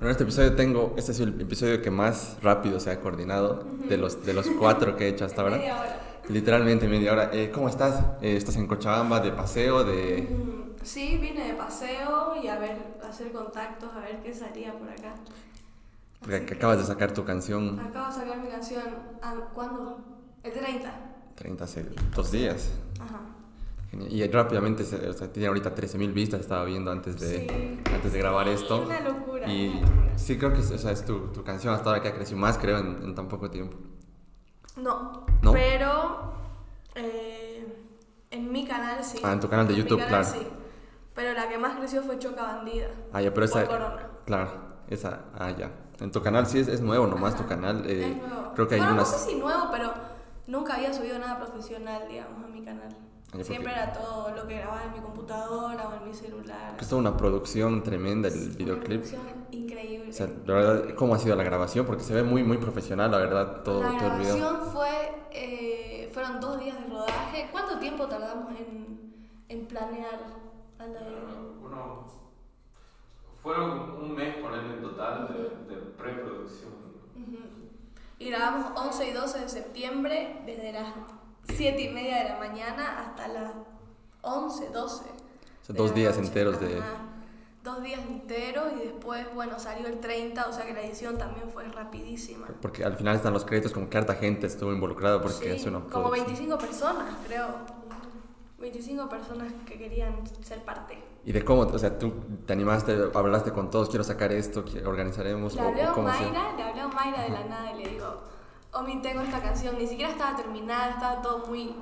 en este episodio tengo, este es el episodio que más rápido se ha coordinado de los, de los cuatro que he hecho hasta ahora. Media hora. Literalmente media hora. Eh, ¿Cómo estás? Eh, ¿Estás en Cochabamba de paseo? de Mm, Sí, vine de paseo y a ver, a hacer contactos, a ver qué salía por acá. Porque que- acabas de sacar tu canción Acabo de sacar mi canción. ah, ¿Cuándo? El 30. 30 hace dos días. Ajá. Y rápidamente, o sea, tiene ahorita 13.000 vistas, estaba viendo antes de, Sí. antes de grabar esto. Una locura. Y una locura. sí, creo que es, o sea, es tu, tu canción hasta ahora que ha crecido más, creo, en, en tan poco tiempo. No, ¿No? pero eh, en mi canal sí. Ah, en tu canal de YouTube, canal claro. sí. Pero la que más creció fue Choca Bandida. Ah, ya, pero esa. Corona. Claro, esa. Ah, ya. En tu canal sí es, es nuevo nomás tu canal. eh, es nuevo. Creo que hay bueno, unas. no sé si nuevo, pero nunca había subido nada profesional, digamos, a mi canal. Ah, Siempre era todo lo que grababa en mi computadora o en mi celular. que es toda una producción tremenda el Una videoclip. producción increíble. O sea, la verdad, ¿cómo ha sido la grabación? Porque se ve muy, muy profesional, la verdad, todo, la todo el video. grabación fue, eh, fueron dos días de rodaje. ¿Cuánto tiempo tardamos en, en planear? Alda? Uno, fueron un mes por él en total de, de preproducción. Y grabamos 11 y 12 de septiembre, desde las 7 y media de la mañana hasta las 11, 12. O sea, dos días noche. enteros de... Ajá. Dos días enteros y después, bueno, salió el 30, o sea que la edición también fue rapidísima. Porque al final están los créditos como que harta gente estuvo involucrada porque Sí, es una como producción. 25 personas, creo. 25 personas que querían ser parte. ¿Y de cómo? O sea, tú te animaste, hablaste con todos, quiero sacar esto, organizaremos. Le hablé a Mayra, le hablé a Mayra de la nada y le digo, Omi, tengo esta canción, ni siquiera estaba terminada, estaba todo muy...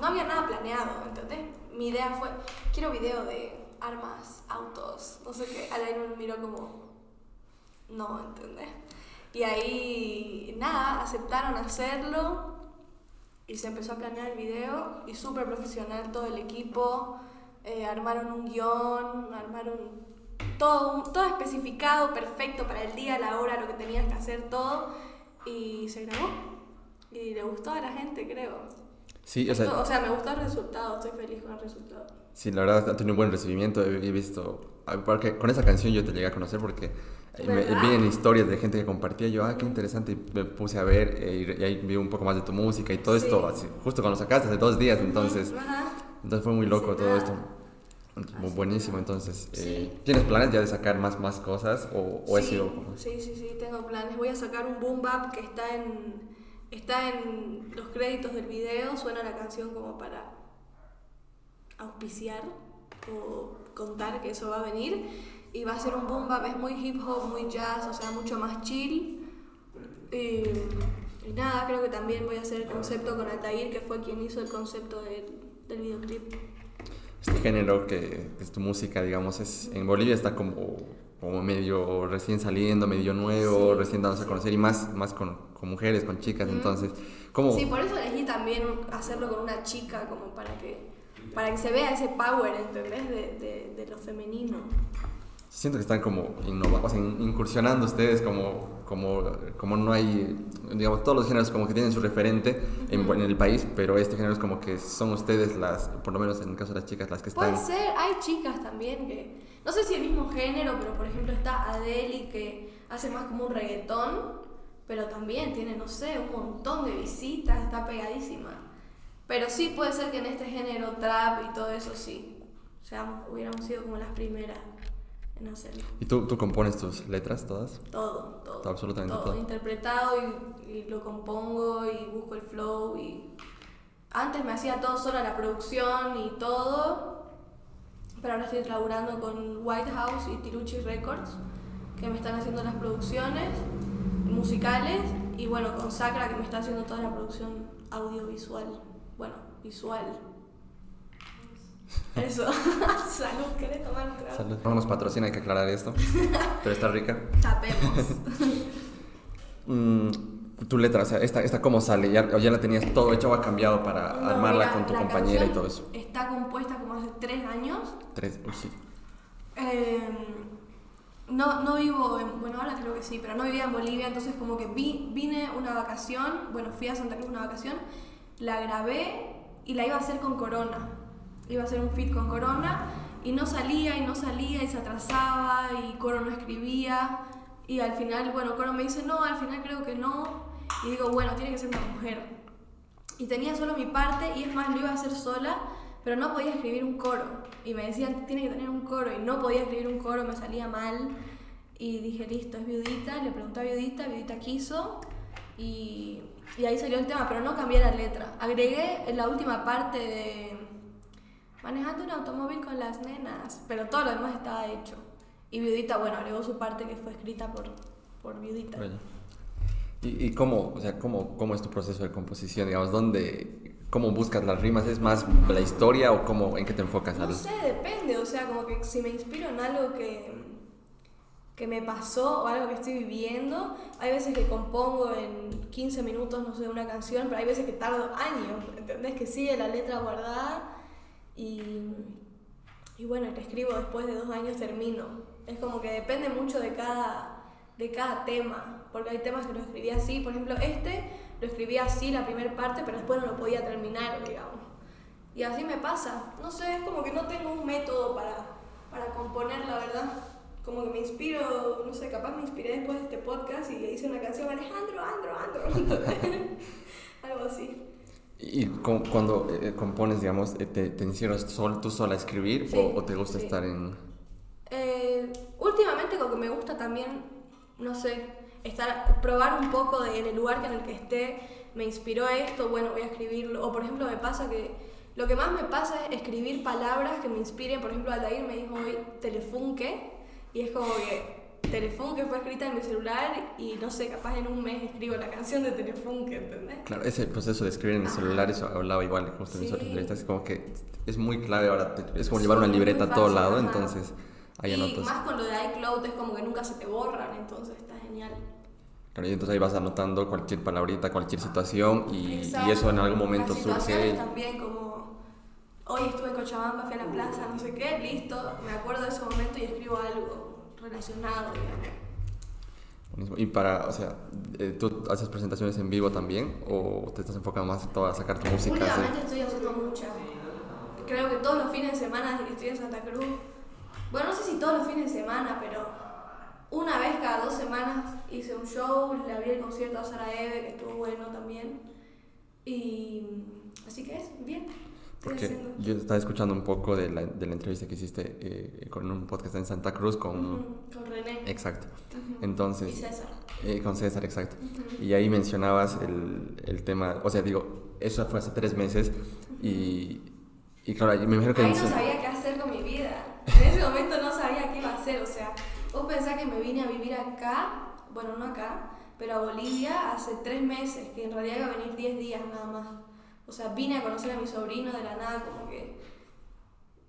No había nada planeado, ¿entendés? Mi idea fue, quiero video de armas, autos, no sé qué. Alain me miró como, no, ¿entendés? Y ahí, nada, aceptaron hacerlo y se empezó a planear el video y súper profesional todo el equipo, eh, armaron un guion, armaron todo, todo especificado, perfecto para el día, la hora, lo que tenías que hacer, todo y se grabó y le gustó a la gente, creo. Sí, o sea, Esto- o sea, me gustó el resultado, estoy feliz con el resultado. sí, la verdad ha tenido un buen recibimiento. He, visto, ah, porque con esa canción yo te llegué a conocer porque eh, me, ¿Verdad? vi en historias de gente que compartía. Yo, ah, qué interesante. Y me puse a ver eh, y, ahí vi un poco más de tu música y todo Sí. esto, así, justo cuando sacaste hace dos días. Entonces, Ajá. entonces fue muy loco Sí, todo nada. esto. Así buenísimo, que- entonces. Sí. eh, ¿Tienes planes ya de sacar más, más cosas o, o sí, sido como- sí, sí, sí, tengo planes. Voy a sacar un boom bap que está en, está en los créditos del video. Suena la canción como para auspiciar o contar que eso va a venir. Y va a ser un boom bap, es muy hip hop, muy jazz, o sea, mucho más chill. Y, y nada, creo que también voy a hacer el concepto con Altair, que fue quien hizo el concepto del, del videoclip. Este género que es tu música, digamos, es en Bolivia está como, como medio recién saliendo, medio nuevo, Sí, recién dándose a conocer y más, más con, con mujeres, con chicas, entonces, ¿cómo? Sí, por eso elegí también hacerlo con una chica, como para que, para que se vea ese power, ¿entendés? De, de, de lo femenino. Siento que están como innovando, o sea, in- incursionando ustedes como, como, como no hay, digamos, todos los géneros como que tienen su referente en, en el país, pero este género es como que son ustedes las, por lo menos en el caso de las chicas, las que están... Puede ser, hay chicas también que, no sé si el mismo género, pero por ejemplo está Adele que hace más como un reggaetón, pero también tiene, no sé, un montón de visitas, está pegadísima. Pero sí puede ser que en este género trap y todo eso sí, o sea, hubiéramos sido como las primeras en hacerlo. ¿Y tú, tú compones tus letras todas? Todo, todo. Todo, absolutamente todo. todo. Interpretado y, y lo compongo y busco el flow y... Antes me hacía todo solo la producción y todo, pero ahora estoy laburando con White House y Tiruchi Records, que me están haciendo las producciones musicales y bueno, con Sacra que me está haciendo toda la producción audiovisual, bueno, visual. Eso. Salud, ¿querés tomar un trago? Salud. No nos patrocina, hay que aclarar esto, pero está rica. Tapemos. Mm, tu letra, o sea, esta, esta cómo sale, ya, ya la tenías todo hecho o ha cambiado para No, armarla mira, con tu compañera y todo eso. Está compuesta como hace tres años. Tres, uy, sí. Eh, no, no vivo en, bueno ahora creo que sí, pero no vivía en Bolivia, entonces como que vi, vine una vacación, bueno fui a Santa Cruz una vacación, la grabé y la iba a hacer con Corona, iba a hacer un fit con Corona y no salía y no salía y se atrasaba y Corona no escribía Y al final, bueno, Coro me dice, no, al final creo que no. Y digo, bueno, tiene que ser una mujer. Y tenía solo mi parte, y es más, lo iba a hacer sola, pero no podía escribir un coro. Y me decían, tiene que tener un coro, y no podía escribir un coro, me salía mal. Y dije, listo, es viudita. Le pregunté a viudita, viudita quiso. Y, y ahí salió el tema, pero no cambié la letra. Agregué la última parte de manejando un automóvil con las nenas, pero todo lo demás estaba hecho. Y Viudita, bueno, agregó su parte que fue escrita por, por Viudita. Oye. ¿Y, y cómo, o sea, cómo, cómo es tu proceso de composición? Digamos, ¿dónde, ¿Cómo buscas las rimas? ¿Es más la historia o cómo, en qué te enfocas? No sé, depende, o sea, como que si me inspiro en algo que, que me pasó o algo que estoy viviendo, hay veces que compongo en 15 minutos, no sé, una canción, pero hay veces que tardo años, ¿entendés? Que sigue la letra guardada y, y bueno, la escribo después de dos años termino. Es como que depende mucho de cada, de cada tema, porque hay temas que lo escribí así, por ejemplo, este lo escribí así la primera parte, pero después no lo podía terminar, digamos. Y así me pasa. No sé, es como que no tengo un método para, para componer, la verdad. Como que me inspiro, no sé, capaz me inspiré después de este podcast y le hice una canción Alejandro, Andro, Andro. Algo así. ¿Y cu- cuando eh, compones, digamos, eh, te, te encierras sol, tú sola a escribir Sí, o, o te gusta sí. estar en...? Eh, últimamente como que me gusta también, no sé, estar, probar un poco de, en el lugar en el que esté, me inspiró esto, bueno, voy a escribirlo. O por ejemplo me pasa que, lo que más me pasa es escribir palabras que me inspiren. Por ejemplo, Aldair me dijo hoy Telefunke, y es como que Telefunke fue escrita en mi celular y no sé, capaz en un mes escribo la canción de Telefunke, ¿entendés? Claro, ese proceso de escribir en el celular, eso hablaba igual justo en mis Sí. otras entrevistas, es como que es muy clave ahora, es como Sí, llevar una libreta a todo fácil, lado, ajá. entonces ahí y anotas. más con lo de iCloud es como que nunca se te borran, entonces está genial. Claro, y entonces ahí vas anotando cualquier palabrita, cualquier situación y, y eso en algún momento Las surge. también como hoy estuve en Cochabamba, fui a la plaza, no sé qué, listo, me acuerdo de ese momento y escribo algo relacionado. Buenísimo. Y para, o sea, eh, ¿tú haces presentaciones en vivo también o te estás enfocando más a sacar tu música? Últimamente estoy haciendo muchas. Creo que todos los fines de semana desde que estoy en Santa Cruz, bueno, no sé si todos los fines de semana, pero una vez cada dos semanas hice un show, le abrí el concierto a Sara Eve, que estuvo bueno también. Y así que es, bien. Porque yo estaba escuchando un poco de la, de la entrevista que hiciste eh, con un podcast en Santa Cruz con... Ujú, Con René. Exacto. Ujú. Entonces... Y César. Eh, con César, exacto. Ujú. Y ahí mencionabas el, el tema, o sea, digo, eso fue hace tres meses y, y claro, me imagino que... Ahí no sabía qué hacer con mi vida. En ese momento no sabía qué iba a hacer. O sea, vos pensás que me vine a vivir acá, bueno, no acá, pero a Bolivia hace tres meses, que en realidad iba a venir 10 días nada más. O sea, vine a conocer a mi sobrino de la nada, como que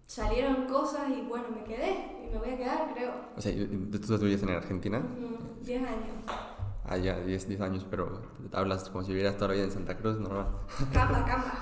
salieron cosas y bueno, me quedé y me voy a quedar, creo. O sea, tú vivías en Argentina, Ujú, 10 años. allá 10, 10 años, pero hablas como si vivieras todavía en Santa Cruz, normal. Camba, camba.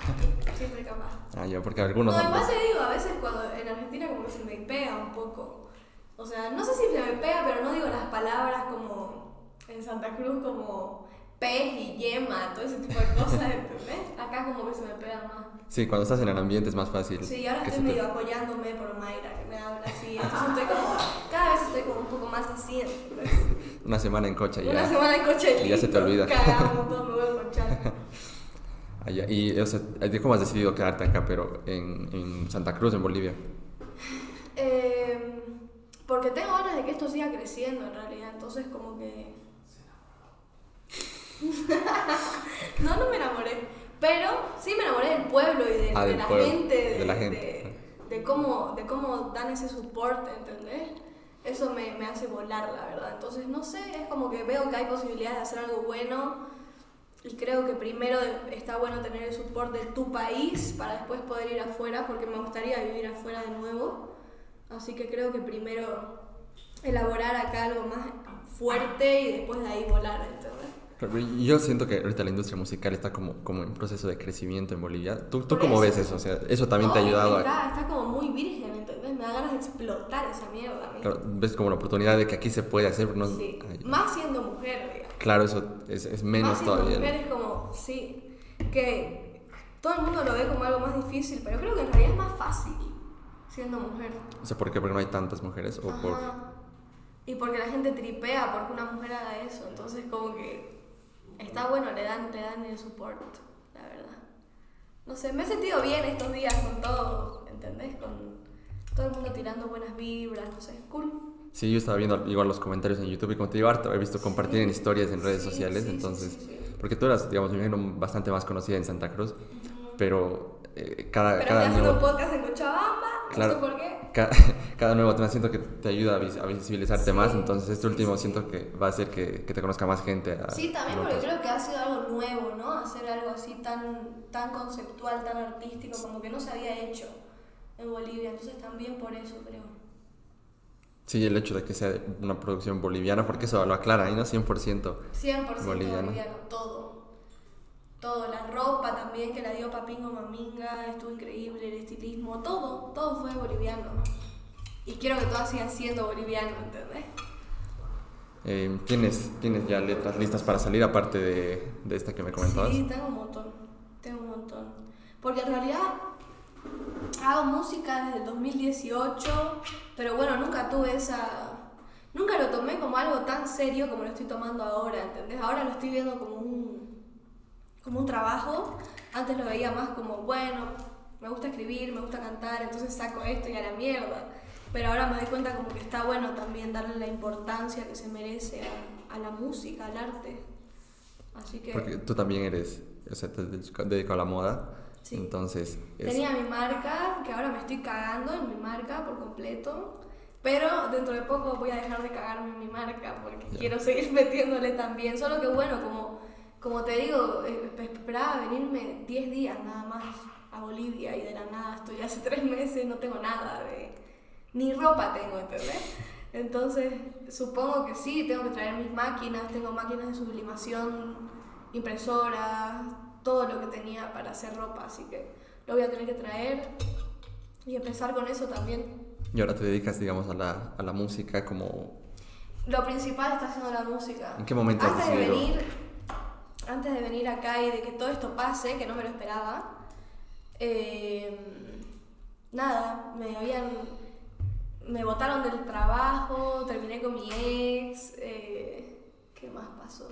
Siempre camba. Ah, ya, porque algunos... No, igual te digo, a veces cuando en Argentina como que se me pega un poco. O sea, no sé si se me pega, pero no digo las palabras como en Santa Cruz como pez y yema, todo ese tipo de cosas, ¿entendés? Acá como que se me pega más. Sí, cuando estás en el ambiente es más fácil. Sí, ahora estoy te- medio apoyándome por Mayra, que me habla así. Entonces estoy como, cada vez estoy como un poco más así, ¿entendés? Una semana en coche Una ya. semana en coche y ya se te olvida. Cagamos, todo me voy a conchar. Allá. Y, o sea, ¿cómo has decidido quedarte acá, pero en, en Santa Cruz, en Bolivia? Eh, porque tengo ganas de que esto siga creciendo en realidad, entonces como que... no, no me enamoré, pero sí me enamoré del pueblo y de, Ah, de la pueblo, gente, de, de la de- gente. de cómo, de cómo dan ese soporte, ¿entendés? Eso me, me hace volar, la verdad. Entonces, no sé, es como que veo que hay posibilidades de hacer algo bueno y creo que primero está bueno tener el soporte de tu país para después poder ir afuera, porque me gustaría vivir afuera de nuevo. Así que creo que primero elaborar acá algo más fuerte y después de ahí volar, ¿entendés? Yo siento que ahorita la industria musical está como, como en proceso de crecimiento en Bolivia. ¿Tú, tú Por cómo eso. ves eso? O sea, eso también te ha No, ayudado a... está, está como muy virgen, ¿entendés? Me da ganas de explotar esa mierda. Claro, ves como la oportunidad de que aquí se puede hacer, no... Sí. Ay, Más siendo mujer, digamos. Claro, eso es, es menos Más todavía. mujer es como, sí, que todo el mundo lo ve como algo más difícil, pero creo que en realidad es más fácil siendo mujer. O sea, ¿por qué? Porque no hay tantas mujeres o por... Ajá. y porque la gente tripea porque una mujer haga eso. Entonces, como que está bueno, le dan, le dan el support, la verdad. No sé, me he sentido bien estos días con todo, ¿entendés? Con todo el mundo tirando buenas vibras, no sé, cool. Sí, yo estaba viendo igual los comentarios en YouTube y como te digo, harto, he visto compartir en historias en redes Sí, sociales, sí, sí, entonces, sí, sí. porque tú eras, digamos, me imagino, bastante más conocida en Santa Cruz, pero eh, cada, Pero cada haciendo un nuevo... podcast en Cochabamba, Claro. por qué. Cada, cada nuevo tema siento que te ayuda a, vis- a visibilizarte Sí, más, entonces este último sí. siento que va a hacer que, que te conozca más gente. a- Sí, también porque creo que ha sido algo nuevo, ¿no? Hacer algo así tan, tan conceptual, tan artístico, como que no se había hecho en Bolivia. Entonces también por eso creo. Sí, el hecho de que sea una producción boliviana, porque eso lo aclara ahí, ¿no? 100%. 100% Boliviano. boliviano. todo. Todo, la ropa también que la dio Papingo Maminga, estuvo increíble, el estilismo, todo, todo fue boliviano. Y quiero que todo siga siendo boliviano, ¿entendés? Eh, ¿tienes, ¿Tienes ya letras listas para salir, aparte de, de esta que me comentabas? Sí, tengo un montón, tengo un montón. Porque en realidad hago música desde el 2018, pero bueno, nunca tuve esa... Nunca lo tomé como algo tan serio como lo estoy tomando ahora, ¿entendés? Ahora lo estoy viendo como un, como un trabajo. Antes lo veía más como, bueno, me gusta escribir, me gusta cantar, entonces saco esto y a la mierda. Pero ahora me doy cuenta como que está bueno también darle la importancia que se merece a, a la música, al arte. Así que... Porque tú también eres, o sea, te dedicado a la moda, Sí. entonces... es- Tenía mi marca, que ahora me estoy cagando en mi marca por completo. Pero dentro de poco voy a dejar de cagarme en mi marca porque Ya. quiero seguir metiéndole también. Solo que bueno, como, como te digo, esperaba venirme 10 días nada más a Bolivia y de la nada estoy hace 3 meses, no tengo nada de... Ni ropa tengo, ¿entendés? Entonces, supongo que sí, tengo que traer mis máquinas, tengo máquinas de sublimación, impresoras, todo lo que tenía para hacer ropa, así que lo voy a tener que traer y empezar con eso también. Y ahora te dedicas, digamos, a la, a la música como... Lo principal está siendo la música. ¿En qué momento has antes de decidido? venir, antes de venir acá y de que todo esto pase, que no me lo esperaba, eh, nada, me habían, me botaron del trabajo, terminé con mi ex, eh, ¿qué más pasó?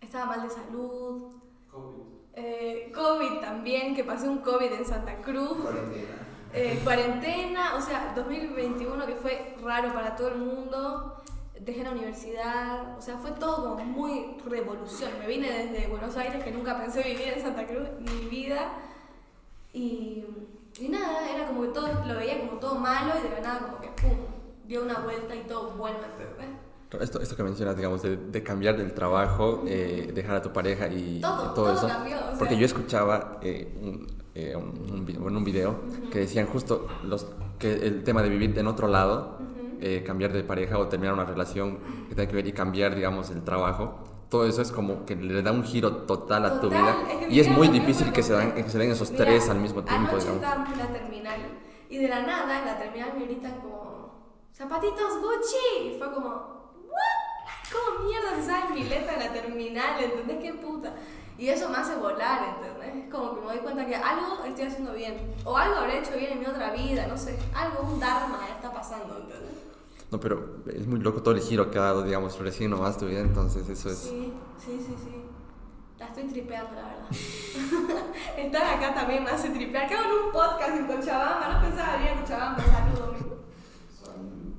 Estaba mal de salud, COVID. eh, COVID también, que pasé un COVID en Santa Cruz. Eh, cuarentena, o sea, 2021 que fue raro para todo el mundo, dejé la universidad, o sea, fue todo como muy revolución. Me vine desde Buenos Aires, que nunca pensé vivir en Santa Cruz mi vida, y, y nada, era como que todo, lo veía como todo malo y de la nada como que pum, dio una vuelta y todo ¿entendés? Esto, esto que mencionas, digamos, de, de cambiar del trabajo, eh, dejar a tu pareja y, Todo, y todo, todo eso. cambió, o sea. Porque yo escuchaba eh, un, eh, un, un un video que decían justo los, que el tema de vivir en otro lado, eh, cambiar de pareja o terminar una relación que tenga que ver y cambiar, digamos, el trabajo. Todo eso es como que le da un giro total a tu Total, vida. es que y es muy difícil que se, dan, que se den esos Mira, tres al mismo tiempo, digamos. en la terminal y de la nada en la terminal me gritan como zapatitos Gucci y fue como ¿what? ¿Cómo mierda se sabe mi letra en la terminal? ¿Entendés qué puta? Y eso me hace volar, ¿entendés? Es como que me doy cuenta que algo estoy haciendo bien o algo habré hecho bien en mi otra vida, no sé, algo, un dharma está pasando, ¿entendés? No, pero es muy loco todo el giro que ha dado, digamos, recién nomás tu vida, entonces eso es... Sí, sí, sí, sí. La estoy tripeando, la verdad. Estar acá también me hace tripear. Acabo en un podcast en Cochabamba, no pensaba venir a Cochabamba, saludo.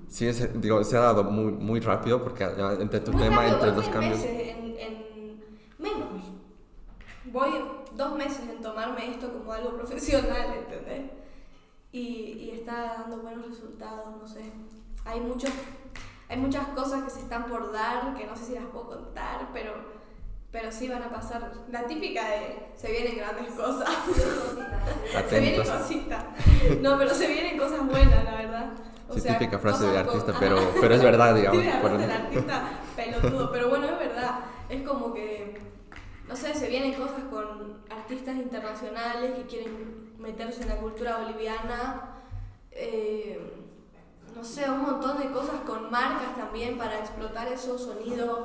Sí, es- digo, se ha dado muy, muy rápido porque entre tu Muy tema, rápido, entre los cambios... meses en, en menos. Voy dos meses en tomarme esto como algo profesional, ¿entendés? Y, y está dando buenos resultados, no sé. Hay, muchos, hay muchas cosas que se están por dar, que no sé si las puedo contar, pero, pero sí van a pasar. La típica de se vienen grandes cosas. se vienen cositas. No, pero se vienen cosas buenas, la verdad. O Sí, sea, típica frase de artista, con- pero, pero es verdad, digamos. Típica frase del artista pelotudo, pero bueno, es verdad. Es como que, no sé, se vienen cosas con artistas internacionales que quieren meterse en la cultura boliviana. eh, no sé, un montón de cosas con marcas también para explotar esos sonidos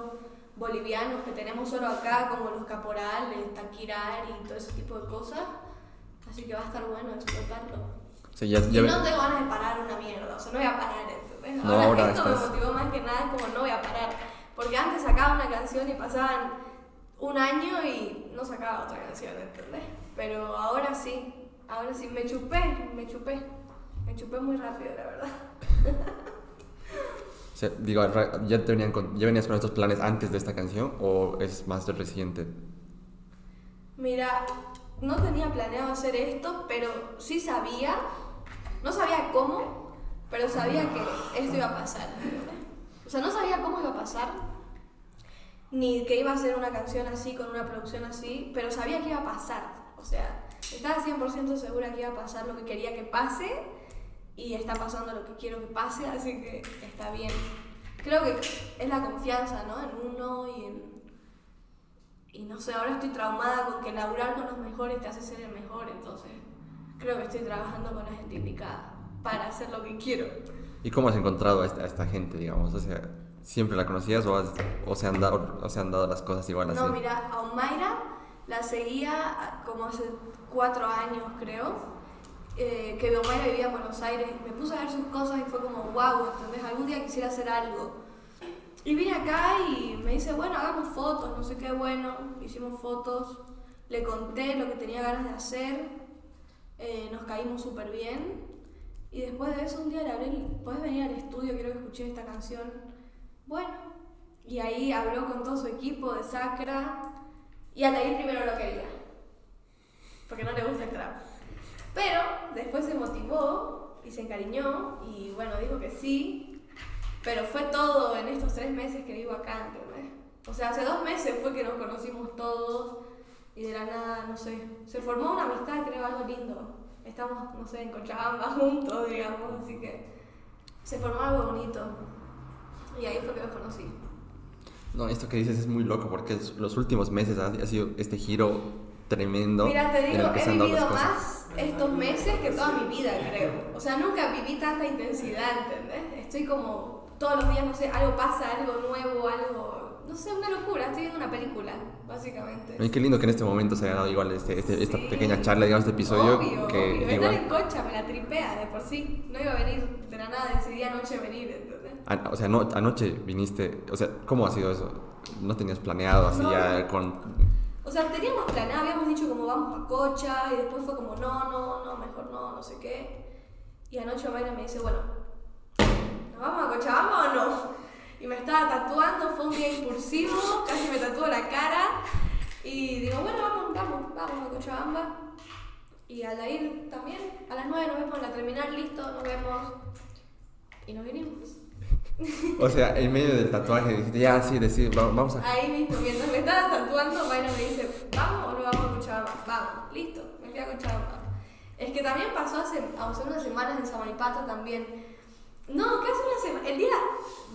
bolivianos que tenemos solo acá, como los caporales, taquirari y todo ese tipo de cosas. Así que va a estar bueno explotarlo. Sí, ya, ya y no tengo ganas de parar una mierda, o sea, no voy a parar, ¿entendés? No, ahora, ahora esto estás- me motivó más que nada, es como no voy a parar. Porque antes sacaba una canción y pasaban un año y no sacaba otra canción, ¿entendés? Pero ahora sí, ahora sí, me chupé, me chupé. Me chupé muy rápido, la verdad. O sea, digo, ¿ya, venían con- ¿ya venías con estos planes antes de esta canción o es más reciente? Mira, no tenía planeado hacer esto, pero sí sabía, no sabía cómo, pero sabía que esto iba a pasar. O sea, no sabía cómo iba a pasar, ni que iba a ser una canción así, con una producción así, pero sabía que iba a pasar. O sea, estaba 100% segura que iba a pasar lo que quería que pase y está pasando lo que quiero que pase, así que está bien. Creo que es la confianza, ¿no? En uno y en, y no sé, ahora estoy traumada con que laburar con los mejores te hace ser el mejor, entonces creo que estoy trabajando con la gente indicada para hacer lo que quiero. ¿Y cómo has encontrado a esta, a esta gente, digamos? O sea, ¿siempre la conocías o, has- o, se, han dado, o se han dado las cosas igual así? No, mira, a Omaira la seguía como hace cuatro años, creo. Eh, que Omaira vivía en Buenos Aires. Me puse a ver sus cosas y fue como, wow, ¿entendés? Algún día quisiera hacer algo. Y vine acá y me dice, bueno, hagamos fotos, no sé qué, bueno. Hicimos fotos, le conté lo que tenía ganas de hacer, eh, nos caímos súper bien. Y después de eso un día le hablé, ¿puedes venir al estudio? Quiero que escuches esta canción. Bueno, y ahí habló con todo su equipo de Sacra. Y Atair primero lo quería. Porque no le gusta el trap. Pero después se motivó y se encariñó. Y bueno, dijo que sí. Pero fue todo en estos tres meses que vivo acá, ¿entendés? O sea, hace dos meses fue que nos conocimos todos. Y de la nada, no sé. Se formó una amistad, creo, algo lindo. Estamos, no sé, en Cochabamba juntos, digamos. Así que se formó algo bonito. Y ahí fue que los conocí. No, esto que dices es muy loco porque los últimos meses ha, sido este giro tremendo Mira, te digo, el que se he vivido más estos meses que toda mi vida, creo. O sea, nunca viví tanta intensidad, ¿entendés? Estoy como todos los días, no sé, algo pasa, algo nuevo, algo, no sé, una locura. Estoy viendo una película, básicamente. Ay, qué lindo que en este momento se haya dado igual este, este- esta Sí. pequeña charla, digamos, este episodio. Obvio, que obvio. Igual, en cocha me la tripea de por sí. No iba a venir de la nada, decidí anoche venir, ¿entendés? a- o sea, no, anoche viniste, o sea, ¿cómo ha sido eso? ¿No tenías planeado así No. ya con... O sea, teníamos planeado, habíamos dicho como vamos a Cocha y después fue como no, no, no, mejor no, no sé qué. Y anoche Mayra me dice, bueno, ¿nos vamos a Cochabamba o no? Y me estaba tatuando, fue un día impulsivo, casi me tatuó la cara. Y digo, bueno, vamos, vamos, vamos a Cochabamba. Y al ir también, a las 9 nos vemos en la terminal, listo, nos vemos. Y nos vinimos. O sea, en medio del tatuaje dijiste, ya, sí, decir, va- vamos a... Ahí mismo, mientras me estaba tatuando, Mayra me dice, ¿vamos o no vamos a Cochabamba? Vamos, listo, me fui a Cochabamba. Es que también pasó hace, hace unas semanas en Samaipata también. No, que hace una semana, el día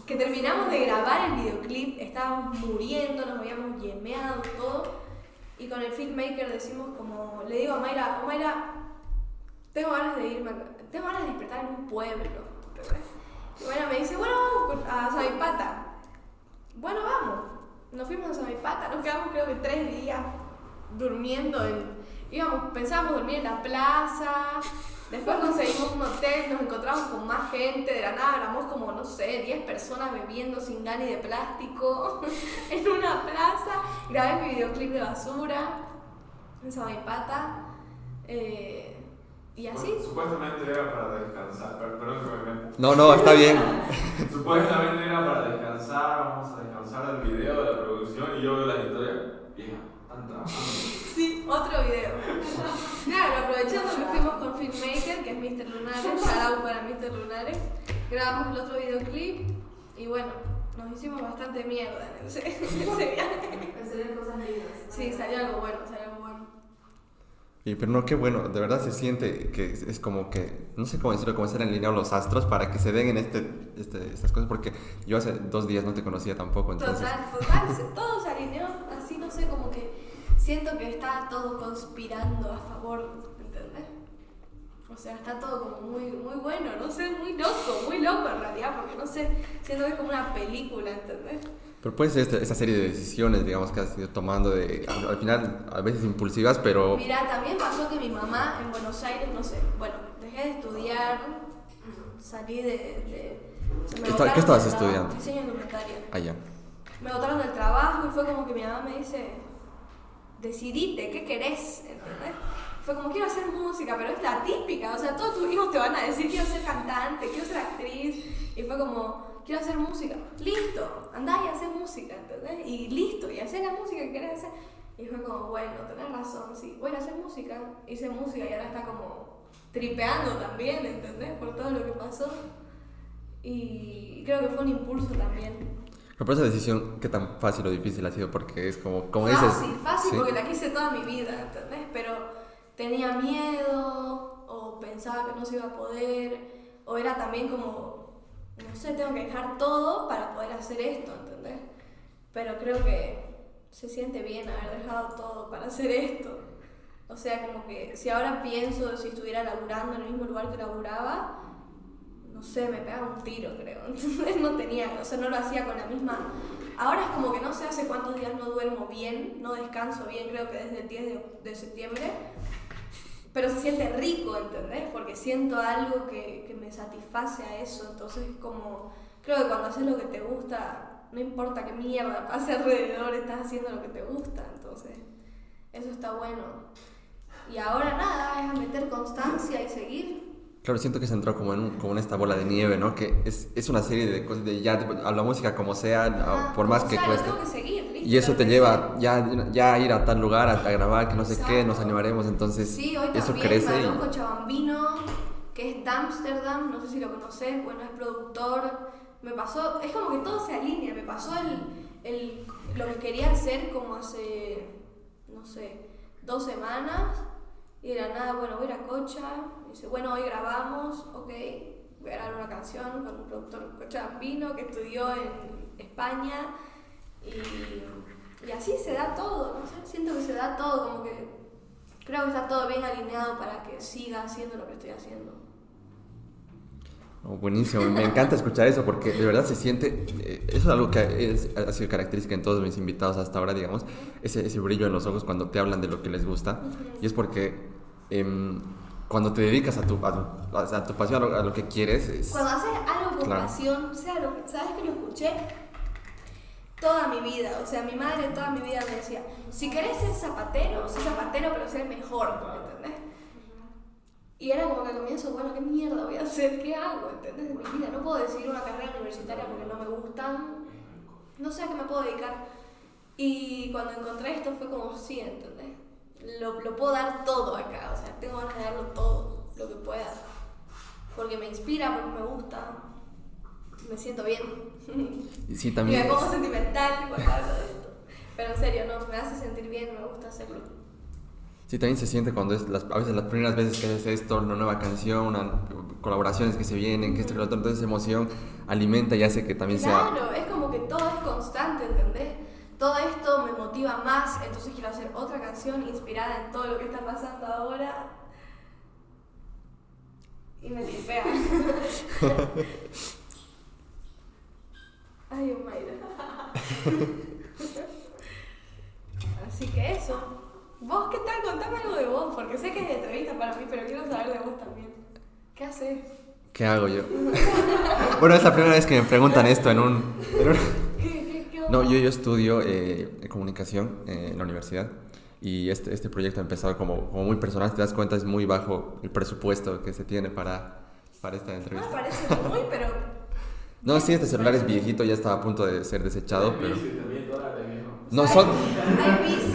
que terminamos de grabar el videoclip, estábamos muriendo, nos habíamos yemeado todo. Y con el filmmaker decimos como, le digo a Mayra, oh Mayra, tengo ganas de irme, tengo ganas de despertar en un pueblo. ¿entendés? Bueno, me dice, bueno, vamos a Samaipata. Bueno, vamos. Nos fuimos a Samaipata, nos quedamos creo que tres días durmiendo en... Íbamos, pensábamos dormir en la plaza, después conseguimos un hotel, nos encontramos con más gente, de la nada éramos como, no sé, 10 personas bebiendo sin gani de plástico en una plaza. Grabé mi videoclip de basura en Samaipata. eh, y así. Supuestamente era para descansar, per- perdón que me. No, no, está bien. Supuestamente era para descansar, vamos a descansar del video, de la producción, y yo veo la historia. Vieja, están trabajando. Sí, otro video. Claro, aprovechando que fuimos con Filmmaker, que es Mr. Lunares, shout out para Mr. Lunares, grabamos el otro videoclip y bueno, nos hicimos bastante mierda en ese, en ese viaje. Salieron cosas lindas. Sí, salió algo bueno, salió algo bueno. Y, pero no, qué bueno, de verdad se siente que es, como que, no sé cómo decirlo, como se han alineado los astros para que se den en este, este, estas cosas, porque yo hace dos días no te conocía tampoco, entonces... Total, total, todo se alineó así, no sé, como que siento que está todo conspirando a favor, ¿entendés? O sea, está todo como muy, muy bueno, no sé, muy loco, muy loco en realidad, porque no sé, siento que es como una película, ¿entendés? Pero puede ser esta, esta serie de decisiones, digamos, que has ido tomando, de, al, al final a veces impulsivas, pero... Mira, también pasó que mi mamá en Buenos Aires, no sé, bueno, dejé de estudiar, salí de, de- Me ¿Qué estabas estudiando? Diseño indumentaria. Allá. Me botaron del trabajo y fue como que mi mamá me dice, decidite, ¿qué querés? ¿Entendés? Fue como, quiero hacer música, pero es la típica, o sea, todos tus hijos te van a decir, quiero ser cantante, quiero ser actriz, y fue como, quiero hacer música, listo, andá y hacer música, ¿entendés? Y listo, y hacer la música que querés hacer. Y fue como, bueno, tenés razón, sí, voy a hacer música, hice música y ahora está como tripeando también, ¿entendés? Por todo lo que pasó. Y creo que fue un impulso también. Pero esa decisión, ¿qué tan fácil o difícil ha sido? Porque es como, como dices... Fácil, fácil ¿sí? porque la quise toda mi vida, ¿entendés? Pero tenía miedo o pensaba que no se iba a poder o era también como, no sé, tengo que dejar todo para poder hacer esto, ¿entendés? Pero creo que se siente bien haber dejado todo para hacer esto. O sea, como que si ahora pienso si estuviera laburando en el mismo lugar que laburaba, no sé, me pegaba un tiro, creo. Entonces no tenía, o sea, no lo hacía con la misma. Ahora es como que no sé hace cuántos días no duermo bien, no descanso bien, creo que desde el 10 de, de septiembre. Pero se siente rico, ¿entendés? Porque siento algo que, que me satisface a eso. Entonces, como. Creo que cuando haces lo que te gusta, no importa qué mierda pase alrededor, estás haciendo lo que te gusta. Entonces, eso está bueno. Y ahora nada, es a meter constancia y seguir. Claro, siento que se entró como en, un- como en esta bola de nieve, ¿no? Que es, es una serie de cosas de ya, a la música como sea, Ah, por más que sea, cueste. tengo que seguir, Y eso te lleva ya, ya a ir a tal lugar, a, a grabar, que no sé qué, nos animaremos, entonces Sí, hoy eso también crece me y... habló con Chabambino, que es Amsterdam, no sé si lo conoces, bueno, es productor. Me pasó, es como que todo se alinea, me pasó el, el, lo que quería hacer como hace, no sé, dos semanas. Y era nada, bueno, voy a ir a Cocha. Y dice, bueno, hoy grabamos, ok, voy a grabar una canción con un productor cochabambino que estudió en España. Y, y así se da todo, no sé, siento que se da todo, como que creo que está todo bien alineado para que siga haciendo lo que estoy haciendo. Oh, buenísimo, me encanta escuchar eso porque de verdad se siente, eh, eso es algo que es- ha sido característica en todos mis invitados hasta ahora, digamos, ese, ese brillo en los ojos cuando te hablan de lo que les gusta. Y es porque em, cuando te dedicas a tu, a tu, a tu pasión, a lo, a lo que quieres, es- Cuando haces algo con Claro. pasión, sea lo que, ¿sabes que lo escuché? Toda mi vida, o sea, mi madre toda mi vida me decía, si querés ser zapatero, sé zapatero, pero sé mejor, ¿entendés? Y era como que al comienzo, bueno, ¿qué mierda voy a hacer? ¿Qué hago? ¿Entendés? De mi vida. No puedo decidir una carrera universitaria porque no me gustan. No sé a qué me puedo dedicar. Y cuando encontré esto fue como, sí, ¿entendés? Lo, lo puedo dar todo acá, o sea, tengo ganas de darlo todo, lo que pueda. Porque me inspira, porque me gusta, me siento bien. Y sí Y también... me pongo sentimental cuando hablo de esto. Pero en serio, no, me hace sentir bien, me gusta hacerlo. Sí, también se siente cuando es las, a veces las primeras veces que haces esto, una nueva canción, una, colaboraciones que se vienen, que esto y lo otro, entonces esa emoción alimenta y hace que también sea... Claro, es como que todo es constante, ¿entendés? Todo esto me motiva más, entonces quiero hacer otra canción inspirada en todo lo que está pasando ahora. Y me tripea. Ay, Omaira. Así que eso. ¿Vos qué tal? Contame algo de vos, porque sé que es entrevista para mí, pero quiero saber de vos también. ¿Qué haces? ¿Qué hago yo? bueno, es la primera vez que me preguntan esto en un... en un- ¿Qué, qué, No, yo, yo estudio eh, comunicación eh, en la universidad y este, este proyecto ha empezado como, como muy personal, si te das cuenta es muy bajo el presupuesto que se tiene para, para esta No me entrevista. parece muy, pero No, sí, este celular es viejito, ya estaba a punto de ser desechado, pero... No, son...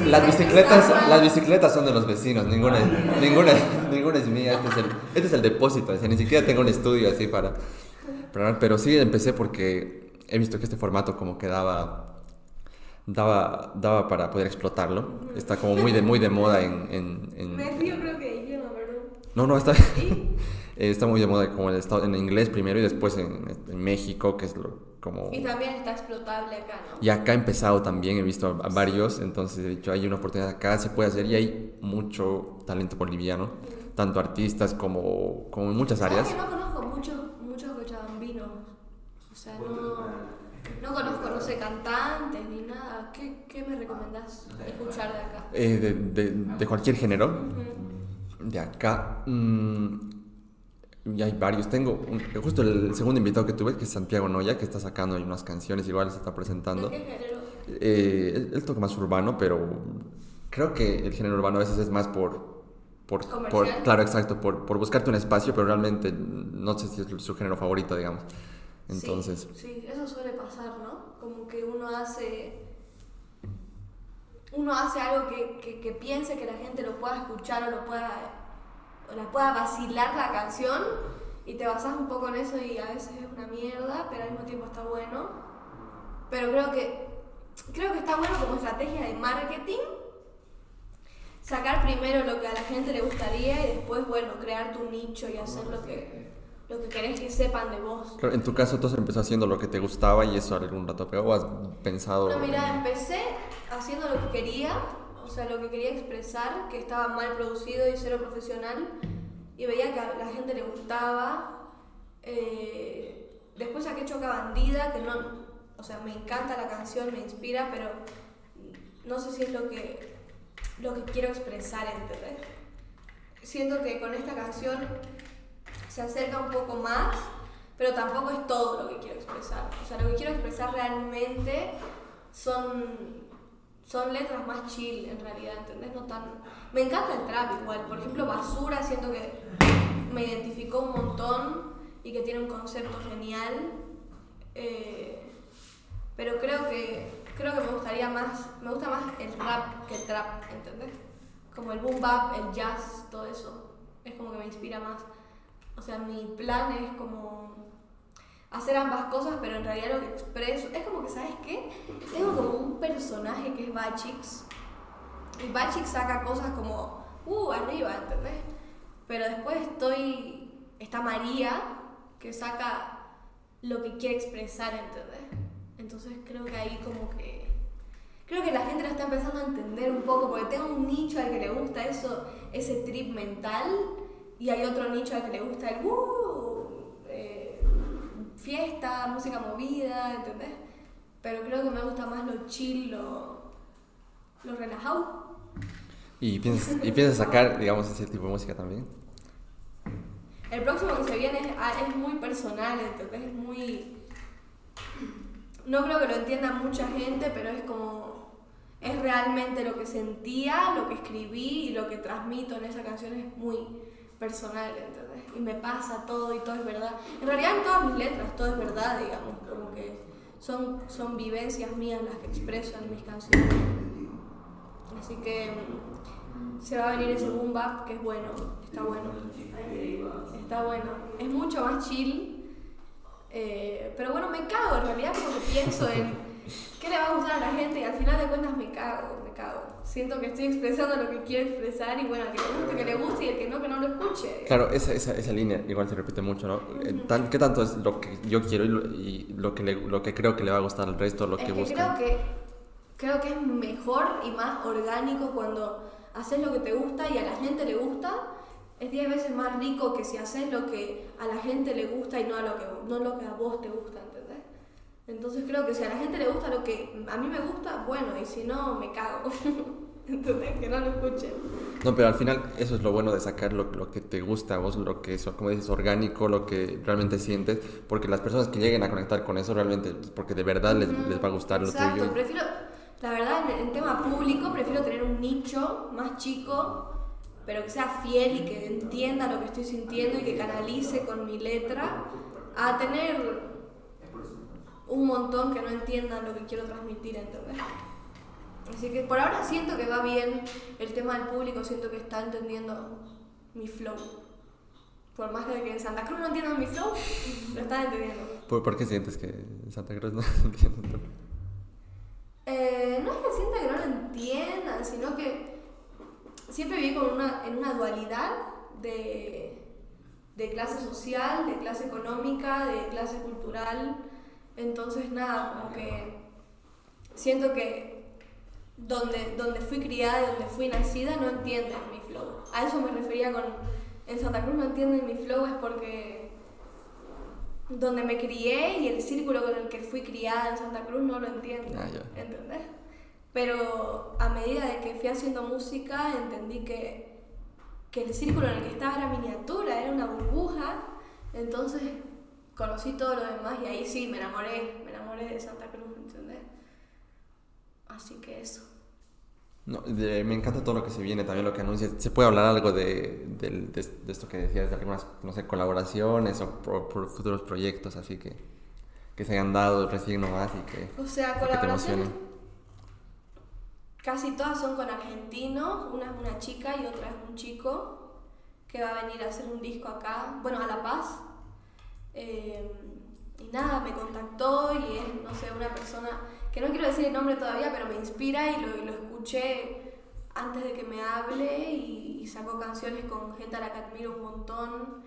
Las bicicletas, las bicicletas son de los vecinos, ninguna, ninguna, ninguna es mía, este es el, este es el depósito, o sea, ni siquiera tengo un estudio así para, para- Pero sí empecé porque he visto que este formato como que daba, daba, daba para poder explotarlo, está como muy de, muy de moda en... en- en- Me río, creo que idioma, perdón. no, no, está. Eh, está muy de moda como el estado, en inglés primero y después en, en México, que es lo, como... Y también está explotable acá, ¿no? Y acá he empezado también, he visto a varios, entonces he dicho, hay una oportunidad acá, se puede hacer y hay mucho talento boliviano, tanto artistas como, como en muchas ¿Sabes áreas. que no conozco muchos, muchos cochabambinos? O sea, no, no conozco, no sé, cantantes ni nada. ¿Qué, qué me recomendás escuchar de acá? Eh, de, de- de cualquier género, de acá, mm, Y hay varios. Tengo un- justo el segundo invitado que tuve, que es Santiago Noya, que está sacando ahí unas canciones, igual se está presentando. ¿De qué género? Eh, él, él toca más urbano, pero creo que el género urbano a veces es más por... por, claro, exacto, por, por buscarte un espacio, pero realmente no sé si es su género favorito, digamos. Entonces, Sí, sí, eso suele pasar, ¿no? Como que uno hace. Uno hace algo que, que, que piense que la gente lo pueda escuchar o lo pueda. La pueda vacilar la canción y te basas un poco en eso y a veces es una mierda, pero al mismo tiempo está bueno. Pero creo que. Creo que está bueno como estrategia de marketing. Sacar primero lo que a la gente le gustaría y después, bueno, crear tu nicho y hacer lo que, lo que querés que sepan de vos. en tu caso, entonces empezó haciendo lo que te gustaba y eso algún rato pegó. ¿O has pensado...? No, mira, empecé haciendo lo que quería, sea, lo que quería expresar, que estaba mal producido y cero profesional, y veía que a la gente le gustaba. Eh, después saqué Choca Bandida, que no, o sea, me encanta la canción, me inspira, pero no sé si es lo que, lo que quiero expresar, ¿entendés? Siento que con esta canción se acerca un poco más, pero tampoco es todo lo que quiero expresar. O sea, lo que quiero expresar realmente son, son letras más chill, en realidad, ¿entendés? No tan... Me encanta el trap igual. Por ejemplo, Basura siento que me identificó un montón y que tiene un concepto genial. Eh, pero creo que, creo que me gustaría más... Me gusta más el rap que el trap, ¿entendés? Como el boom bap, el jazz, todo eso. Es como que me inspira más. O sea, mi plan es como hacer ambas cosas, pero en realidad lo que expreso es como que, ¿sabes qué? Tengo como un personaje que es Bachix. Y Bachix saca cosas como, uh, arriba, ¿entendés? Pero después estoy, está María, que saca lo que quiere expresar, ¿entendés? Entonces creo que ahí como que... Creo que la gente lo está empezando a entender un poco, porque tengo un nicho al que le gusta eso, ese trip mental, y hay otro nicho al que le gusta el uh, eh, fiesta, música movida, ¿entendés? Pero creo que me gusta más lo chill, lo, lo relajado. ¿Y piensas, ¿Y piensas sacar, digamos, ese tipo de música también? El próximo que se viene es, ah, es muy personal, ¿entendés? Es muy... No creo que lo entienda mucha gente, pero es como... Es realmente lo que sentía, lo que escribí y lo que transmito en esa canción es muy personal, ¿entendés? Y me pasa todo y todo es verdad. En realidad en todas mis letras todo es verdad, digamos, como que son, son vivencias mías las que expreso en mis canciones. Así que se va a venir ese boom bap que es bueno, está bueno. Está bueno. Es mucho más chill. eh, pero bueno, me cago en realidad porque pienso en qué le va a gustar a la gente y al final de cuentas me cago, cago. Siento que estoy expresando lo que quiero expresar y bueno, al que le guste, que le guste y el que no, que no lo escuche. Claro, esa, esa, esa línea igual se repite mucho, ¿no? Eh, tan- ¿Qué tanto es lo que yo quiero y lo, y lo que, le- lo que creo que le va a gustar al resto, lo es que que busca? creo que creo que es mejor y más orgánico cuando haces lo que te gusta y a la gente le gusta. Es 10 veces más rico que si haces lo que a la gente le gusta y no a lo que, no lo que a vos te gusta. Entonces creo que si a la gente le gusta lo que a mí me gusta, bueno, y si no, me cago. ¿Entendés? Que no lo escuchen. No, pero al final eso es lo bueno de sacar lo, lo que te gusta a vos, lo que es, como dices, orgánico, lo que realmente sientes, porque las personas que lleguen a conectar con eso realmente, porque de verdad les, les va a gustar lo Exacto, tuyo. prefiero, la verdad, en, en tema público, prefiero tener un nicho más chico, pero que sea fiel y que entienda lo que estoy sintiendo y que canalice con mi letra, a tener un montón que no entiendan lo que quiero transmitir, ¿entendés? Así que por ahora siento que va bien el tema del público, siento que está entendiendo mi flow. Por más de que en Santa Cruz no entiendan mi flow, lo están entendiendo. ¿Por, por qué sientes que en Santa Cruz no entienden? Eh, no es que sienta que no lo entiendan, sino que siempre viví con una, en una dualidad de, de clase social, de clase económica, de clase cultural. Entonces, nada, como que siento que donde, donde fui criada y donde fui nacida no entienden mi flow. A eso me refería con, en Santa Cruz no entienden mi flow es porque donde me crié y el círculo con el que fui criada en Santa Cruz no lo entiendo, Ah. ¿entendés? Pero a medida de que fui haciendo música entendí que, que el círculo en el que estaba era miniatura, era una burbuja Entonces conocí todo lo demás y ahí sí me enamoré, me enamoré de Santa Cruz, ¿entendés? Así que eso. No, de- me encanta todo lo que se viene, también lo que anuncias. ¿Se puede hablar algo de, de, de esto que decías, de algunas, no sé, colaboraciones o por, por futuros proyectos así que, que se hayan dado recién nomás y que, O sea, colaboraciones casi todas son con argentinos, una es una chica y otra es un chico que va a venir a hacer un disco acá, bueno, a La Paz. Eh, y nada, me contactó y es, no sé, una persona que no quiero decir el nombre todavía, pero me inspira y lo, lo escuché antes de que me hable y, sacó canciones con gente a la que admiro un montón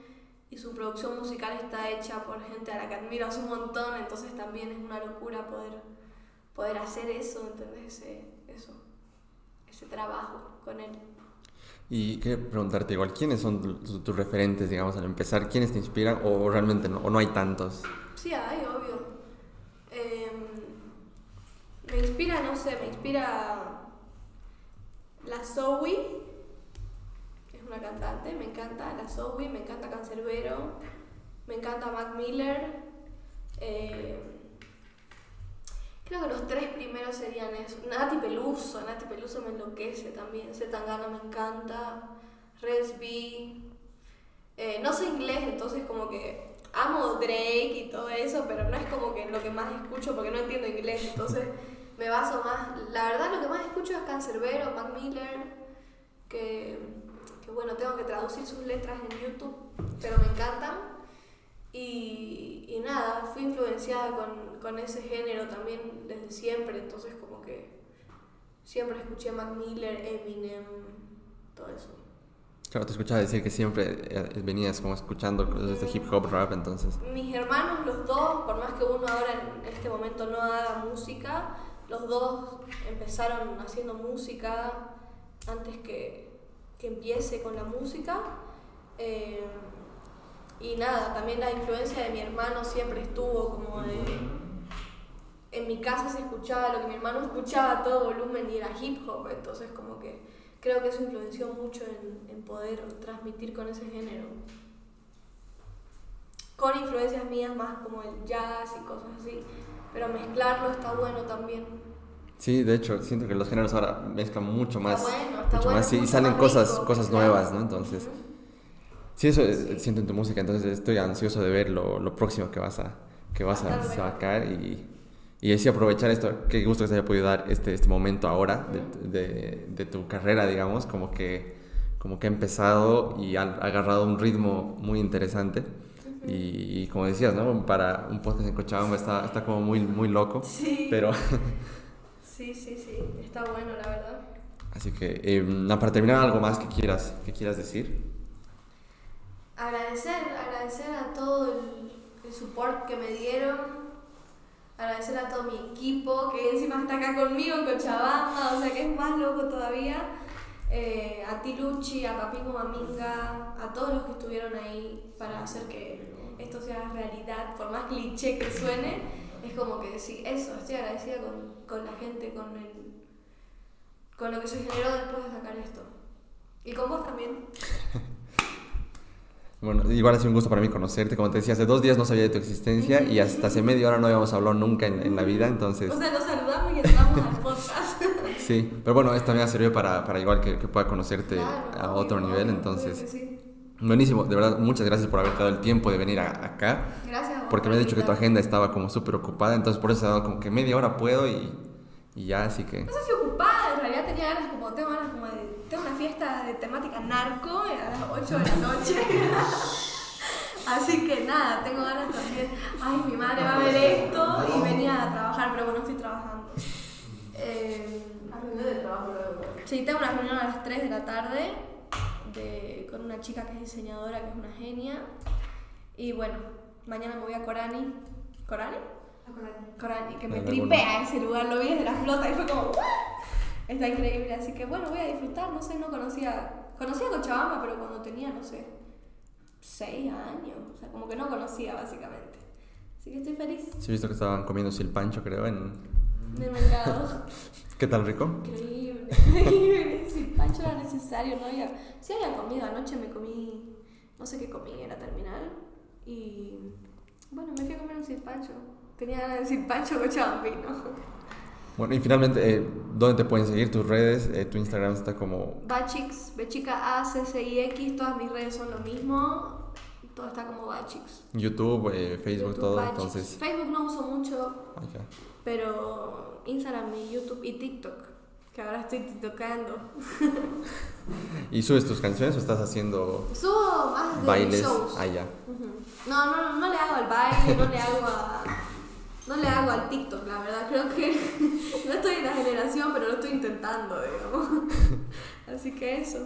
y su producción musical está hecha por gente a la que admiro hace un montón, entonces también es una locura poder, poder hacer eso, ¿entendés? Ese, eso, ese trabajo con él. Y quería preguntarte igual, ¿quiénes son tu- tu- tus referentes, digamos, al empezar? ¿Quiénes te inspiran o realmente no, o no hay tantos? Sí, hay, obvio. Em, me inspira, no sé, me inspira la Zoe, es una cantante, me encanta la Zoe, me encanta Cancerbero, me encanta Mac Miller. em, creo que los tres primeros serían eso. Nati Peluso, Nati Peluso me enloquece también, Zetangana me encanta, Resby. Eh, no sé inglés, entonces como que amo Drake y todo eso, pero no es como que lo que más escucho porque no entiendo inglés, entonces me baso más. La verdad lo que más escucho es Cancerbero, Mac Miller, que, que bueno, tengo que traducir sus letras en YouTube, pero me encantan. Y, y nada, fui influenciada con, con ese género también desde siempre, entonces como que siempre escuché Mac Miller, Eminem, todo eso. Claro, te escuchaba decir que siempre eh, venías como escuchando cosas de hip hop, rap, entonces... Mis hermanos, los dos, por más que uno ahora en este momento no haga música, los dos empezaron haciendo música antes que, que empiece con la música. Eh, y nada, también la influencia de mi hermano siempre estuvo como de... En mi casa se escuchaba lo que mi hermano escuchaba a todo volumen y era hip hop, entonces como que creo que eso influenció mucho en, en poder transmitir con ese género con influencias mías más como el jazz y cosas así, pero mezclarlo está bueno también. Sí, de hecho, siento que los géneros ahora mezclan mucho más. está bueno, está mucho bueno, más, sí, y salen más cosas, rico, cosas nuevas, ¿no? Entonces. Sí, eso eh, Sí. siento en tu música, entonces estoy ansioso de ver lo, lo próximo que vas a, que vas a sacar y, y así aprovechar esto, qué gusto que te haya podido dar este, este momento ahora de, de, de tu carrera, digamos, como que, como que ha empezado y ha agarrado un ritmo muy interesante. Y, y como decías, ¿no? Para un podcast en Cochabamba está, está como muy, muy loco, Sí. pero... Sí, sí, sí, está bueno, la verdad. Así que, eh, para terminar, algo más que quieras, que quieras decir. Agradecer, agradecer a todo el, el support que me dieron, agradecer a todo mi equipo que encima está acá conmigo en Cochabamba, o sea que es más loco todavía. Eh, a ti Luchi, a Papingo Maminga, a todos los que estuvieron ahí para hacer que esto sea realidad, por más cliché que suene, es como que sí, eso, estoy agradecida con, con la gente, con, el, con lo que se generó después de sacar esto. Y con vos también. Bueno, igual ha sido un gusto para mí conocerte. Como te decía, hace dos días no sabía de tu existencia y hasta hace media hora no habíamos hablado nunca en, en la vida, entonces... O sea, nos saludamos y entramos al podcast. Sí, pero bueno, esto también ha servido para, para igual que, que pueda conocerte Claro, a otro nivel, entonces... sí. Buenísimo, de verdad, muchas gracias por haberte dado el tiempo de venir a- acá, Gracias. porque por me has dicho que tu agenda estaba como súper ocupada, entonces por eso he dado como que media hora puedo y, y ya, así que... No sé si ocupada, en realidad tenía ganas como, tengo ganas como de, tengo una fiesta de temática narco a las 8 de la noche. Así que nada, tengo ganas también, ay, mi madre va a ver esto y venía a trabajar, pero bueno, estoy trabajando. Eh, de trabajo luego. sí, tengo una reunión a las 3 de la tarde de, con una chica que es diseñadora, que es una genia. Y bueno, mañana me voy a Corani. ¿Corani? Corani, que me tripea ese lugar, lo vi desde la flota y fue como, "¿What?". Está increíble, así que bueno, voy a disfrutar, no sé, no conocía, conocía Cochabamba, pero cuando tenía, no sé, 6 años, o sea, como que no conocía básicamente. Así que estoy feliz, Sí, he visto que estaban comiendo silpancho, creo, en... de mercado. ¿Qué tal, rico? Increíble, increíble. Pancho era necesario, no había. Si había comido anoche, me comí. No sé qué comí, era terminal. Y bueno, me fui a comer un silpancho. Tenía ganas de silpancho con chabambino. Bueno, y finalmente, eh, ¿dónde te pueden seguir tus redes? Eh, tu Instagram está como... Bachix, Bechica A, C, C, I, X, todas mis redes son lo mismo. Todo está como Bachix. YouTube, eh, Facebook, YouTube, todo. Bachix. Entonces, Facebook no uso mucho, pero Instagram y YouTube y TikTok, que ahora estoy tiktokando. ¿Y subes tus canciones o estás haciendo Subo más de bailes? shows. Ah, ya. No, no, no le hago al baile, no le hago a. No le hago al TikTok, la verdad. Creo que no estoy en la generación, pero lo estoy intentando, digamos. Así que eso.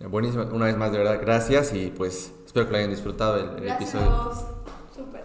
Ya, Buenísimo. Una vez más, de verdad, gracias y pues espero que lo hayan disfrutado el, el Gracias episodio. a vos. Súper.